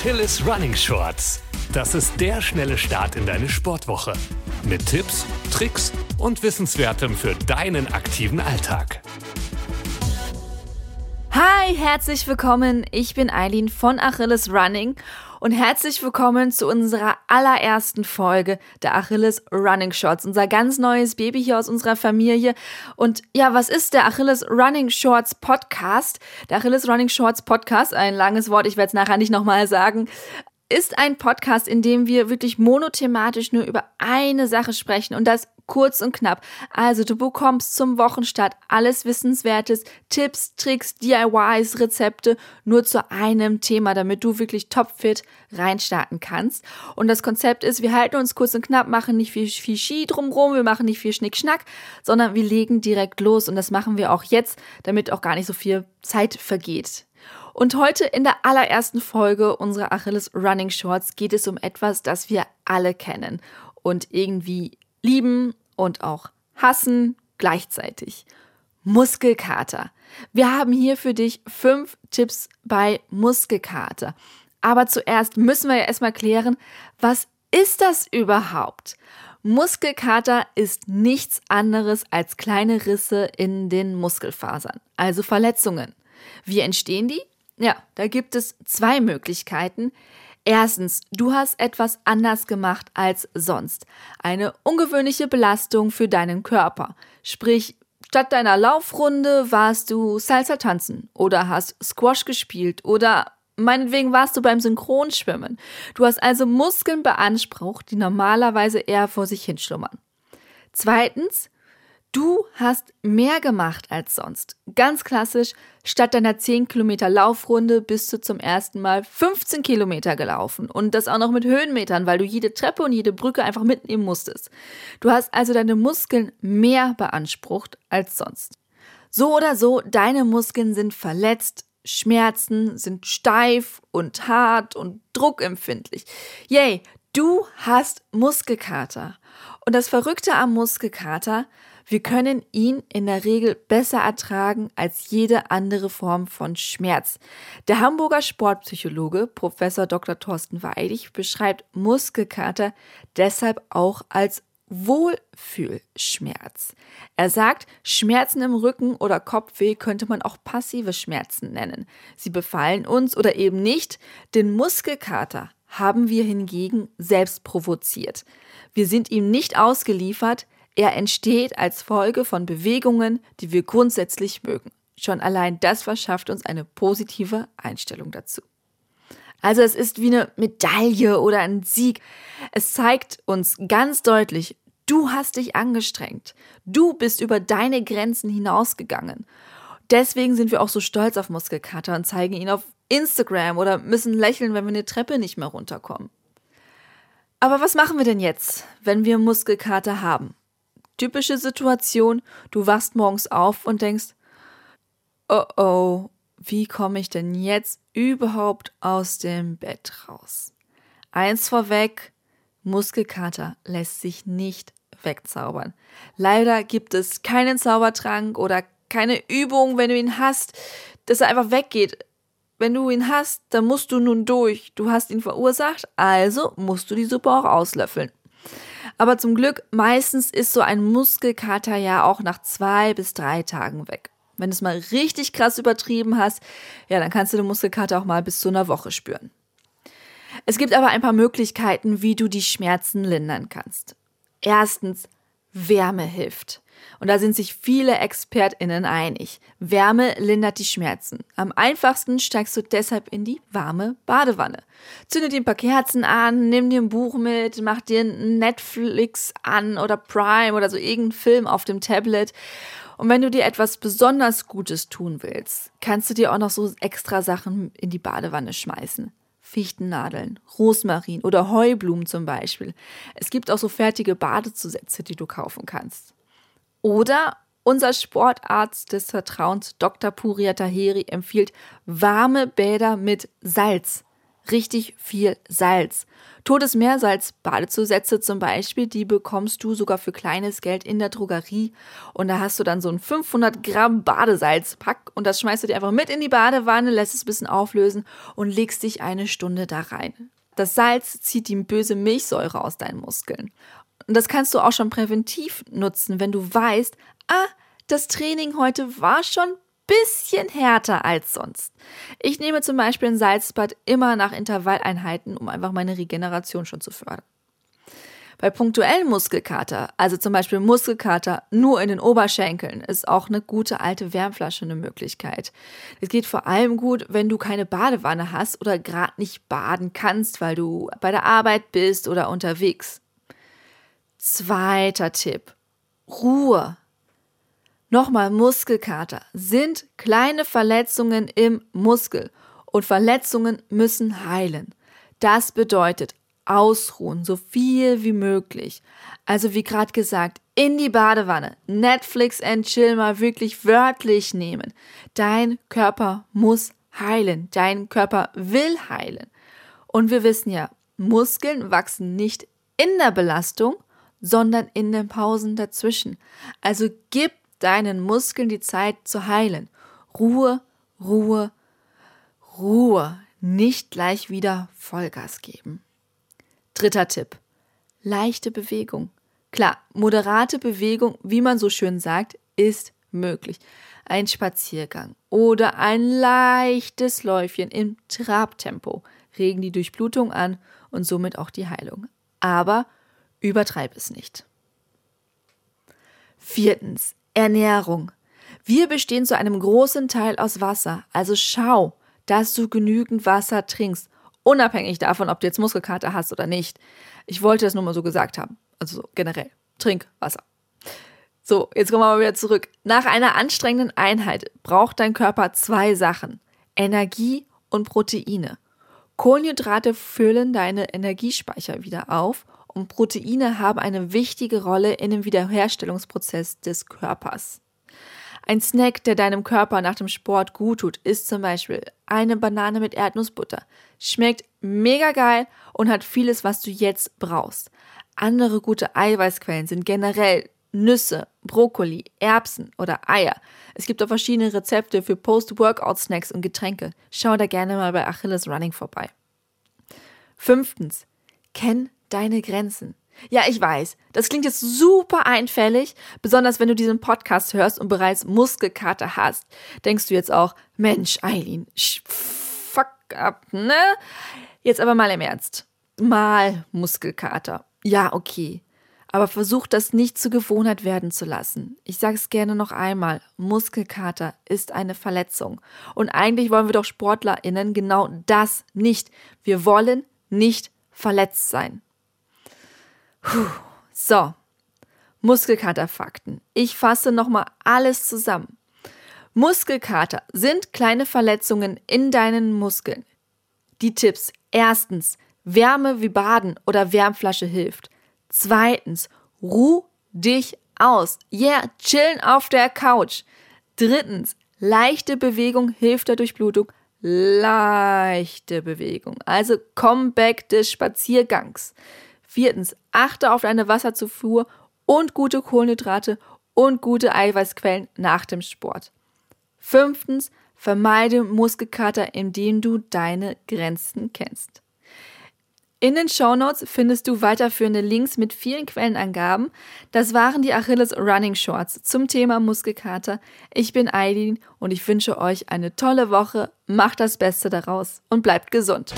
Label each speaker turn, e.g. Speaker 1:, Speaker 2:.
Speaker 1: Achilles Running Shorts. Das ist der schnelle Start in deine Sportwoche. Mit Tipps, Tricks und Wissenswertem für deinen aktiven Alltag.
Speaker 2: Hi, herzlich willkommen. Ich bin Eileen von Achilles Running und herzlich willkommen zu unserer allerersten Folge der Achilles Running Shorts, unser ganz neues Baby hier aus unserer Familie. Und ja, was ist der Achilles Running Shorts Podcast? Der Achilles Running Shorts Podcast, ein langes Wort, ich werde es nachher nicht nochmal sagen, ist ein Podcast, in dem wir wirklich monothematisch nur über eine Sache sprechen und das kurz und knapp. Also du bekommst zum Wochenstart alles Wissenswertes, Tipps, Tricks, DIYs, Rezepte nur zu einem Thema, damit du wirklich topfit reinstarten kannst. Und das Konzept ist, wir halten uns kurz und knapp, machen nicht viel, viel Ski drumrum, wir machen nicht viel Schnickschnack, sondern wir legen direkt los und das machen wir auch jetzt, damit auch gar nicht so viel Zeit vergeht. Und heute in der allerersten Folge unserer Achilles Running Shorts geht es um etwas, das wir alle kennen und irgendwie lieben und auch hassen gleichzeitig. Muskelkater. Wir haben hier für dich fünf Tipps bei Muskelkater. Aber zuerst müssen wir ja erstmal klären, was ist das überhaupt? Muskelkater ist nichts anderes als kleine Risse in den Muskelfasern, also Verletzungen. Wie entstehen die? Ja, da gibt es zwei Möglichkeiten. Erstens, du hast etwas anders gemacht als sonst. Eine ungewöhnliche Belastung für deinen Körper. Sprich, statt deiner Laufrunde warst du Salsa tanzen oder hast Squash gespielt oder meinetwegen warst du beim Synchronschwimmen. Du hast also Muskeln beansprucht, die normalerweise eher vor sich hinschlummern. Zweitens, Du hast mehr gemacht als sonst. Ganz klassisch, statt deiner 10 Kilometer Laufrunde bist du zum ersten Mal 15 Kilometer gelaufen. Und das auch noch mit Höhenmetern, weil du jede Treppe und jede Brücke einfach mitnehmen musstest. Du hast also deine Muskeln mehr beansprucht als sonst. So oder so, deine Muskeln sind verletzt, Schmerzen sind steif und hart und druckempfindlich. Yay, du hast Muskelkater. Und das Verrückte am Muskelkater, wir können ihn in der Regel besser ertragen als jede andere Form von Schmerz. Der Hamburger Sportpsychologe Professor Dr. Thorsten Weidig beschreibt Muskelkater deshalb auch als Wohlfühlschmerz. Er sagt, Schmerzen im Rücken oder Kopfweh könnte man auch passive Schmerzen nennen. Sie befallen uns oder eben nicht. Den Muskelkater haben wir hingegen selbst provoziert. Wir sind ihm nicht ausgeliefert, er entsteht als Folge von Bewegungen, die wir grundsätzlich mögen. Schon allein das verschafft uns eine positive Einstellung dazu. Also es ist wie eine Medaille oder ein Sieg. Es zeigt uns ganz deutlich, du hast dich angestrengt. Du bist über deine Grenzen hinausgegangen. Deswegen sind wir auch so stolz auf Muskelkater und zeigen ihn auf Instagram oder müssen lächeln, wenn wir eine Treppe nicht mehr runterkommen. Aber was machen wir denn jetzt, wenn wir Muskelkater haben? Typische Situation, du wachst morgens auf und denkst, oh oh, wie komme ich denn jetzt überhaupt aus dem Bett raus? Eins vorweg, Muskelkater lässt sich nicht wegzaubern. Leider gibt es keinen Zaubertrank oder keine Übung, wenn du ihn hast, dass er einfach weggeht. Wenn du ihn hast, dann musst du nun durch. Du hast ihn verursacht, also musst du die Suppe auch auslöffeln. Aber zum Glück, meistens ist so ein Muskelkater ja auch nach zwei bis drei Tagen weg. Wenn du es mal richtig krass übertrieben hast, ja, dann kannst du den Muskelkater auch mal bis zu einer Woche spüren. Es gibt aber ein paar Möglichkeiten, wie du die Schmerzen lindern kannst. Erstens, Wärme hilft. Und da sind sich viele ExpertInnen einig. Wärme lindert die Schmerzen. Am einfachsten steigst du deshalb in die warme Badewanne. Zünde dir ein paar Kerzen an, nimm dir ein Buch mit, mach dir Netflix an oder Prime oder so irgendeinen Film auf dem Tablet. Und wenn du dir etwas besonders Gutes tun willst, kannst du dir auch noch so extra Sachen in die Badewanne schmeißen. Fichtennadeln, Rosmarin oder Heublumen zum Beispiel. Es gibt auch so fertige Badezusätze, die du kaufen kannst. Oder unser Sportarzt des Vertrauens, Dr. Puria Taheri, empfiehlt warme Bäder mit Salz. richtig viel Salz. Totes Meersalz Badezusätze zum Beispiel, die bekommst du sogar für kleines Geld in der Drogerie. Und da hast du dann so ein 500 Gramm Badesalzpack und das schmeißt du dir einfach mit in die Badewanne, lässt es ein bisschen auflösen und legst dich eine Stunde da rein. Das Salz zieht die böse Milchsäure aus deinen Muskeln. Und das kannst du auch schon präventiv nutzen, wenn du weißt, ah, das Training heute war schon bisschen härter als sonst. Ich nehme zum Beispiel ein Salzbad immer nach Intervalleinheiten, um einfach meine Regeneration schon zu fördern. Bei punktuellen Muskelkater, also zum Beispiel Muskelkater nur in den Oberschenkeln, ist auch eine gute alte Wärmflasche eine Möglichkeit. Es geht vor allem gut, wenn du keine Badewanne hast oder gerade nicht baden kannst, weil du bei der Arbeit bist oder unterwegs. Zweiter Tipp. Ruhe. Nochmal Muskelkater sind kleine Verletzungen im Muskel und Verletzungen müssen heilen. Das bedeutet ausruhen, so viel wie möglich. Also wie gerade gesagt, in die Badewanne, Netflix and Chill mal wirklich wörtlich nehmen. Dein Körper muss heilen, dein Körper will heilen. Und wir wissen ja, Muskeln wachsen nicht in der Belastung, sondern in den Pausen dazwischen. Also gib deinen Muskeln die Zeit zu heilen. Ruhe, Ruhe, Ruhe. Nicht gleich wieder Vollgas geben. Dritter Tipp. Leichte Bewegung. Klar, moderate Bewegung, wie man so schön sagt, ist möglich. Ein Spaziergang oder ein leichtes Läufchen im Trabtempo regen die Durchblutung an und somit auch die Heilung. Aber übertreib es nicht. Viertens, Ernährung. Wir bestehen zu einem großen Teil aus Wasser, also schau, dass du genügend Wasser trinkst, unabhängig davon, ob du jetzt Muskelkater hast oder nicht. Ich wollte das nur mal so gesagt haben, also so generell. Trink Wasser. So, jetzt kommen wir mal wieder zurück. Nach einer anstrengenden Einheit braucht dein Körper zwei Sachen: Energie und Proteine. Kohlenhydrate füllen deine Energiespeicher wieder auf und Proteine haben eine wichtige Rolle in dem Wiederherstellungsprozess des Körpers. Ein Snack, der deinem Körper nach dem Sport gut tut, ist zum Beispiel eine Banane mit Erdnussbutter. Schmeckt mega geil und hat vieles, was du jetzt brauchst. Andere gute Eiweißquellen sind generell Nüsse, Brokkoli, Erbsen oder Eier. Es gibt auch verschiedene Rezepte für Post-Workout-Snacks und Getränke. Schau da gerne mal bei Achilles Running vorbei. Fünftens, kenn deine Grenzen. Ja, ich weiß, das klingt jetzt super einfällig, besonders wenn du diesen Podcast hörst und bereits Muskelkater hast. Denkst du jetzt auch, Mensch, Eileen, fuck up, ne? Jetzt aber mal im Ernst. Mal Muskelkater. Ja, okay. Aber versuch das nicht zur Gewohnheit werden zu lassen. Ich sage es gerne noch einmal. Muskelkater ist eine Verletzung. Und eigentlich wollen wir doch SportlerInnen genau das nicht. Wir wollen nicht verletzt sein. Puh. So, Muskelkaterfakten. Ich fasse nochmal alles zusammen. Muskelkater sind kleine Verletzungen in deinen Muskeln. Die Tipps. Erstens, Wärme wie Baden oder Wärmflasche hilft. Zweitens, ruh dich aus. Yeah, chillen auf der Couch. Drittens, leichte Bewegung hilft der Durchblutung. Leichte Bewegung. Also Comeback des Spaziergangs. Viertens, achte auf deine Wasserzufuhr und gute Kohlenhydrate und gute Eiweißquellen nach dem Sport. Fünftens, vermeide Muskelkater, indem du deine Grenzen kennst. In den Shownotes findest du weiterführende Links mit vielen Quellenangaben. Das waren die Achilles Running Shorts zum Thema Muskelkater. Ich bin Eileen und ich wünsche euch eine tolle Woche. Macht das Beste daraus und bleibt gesund.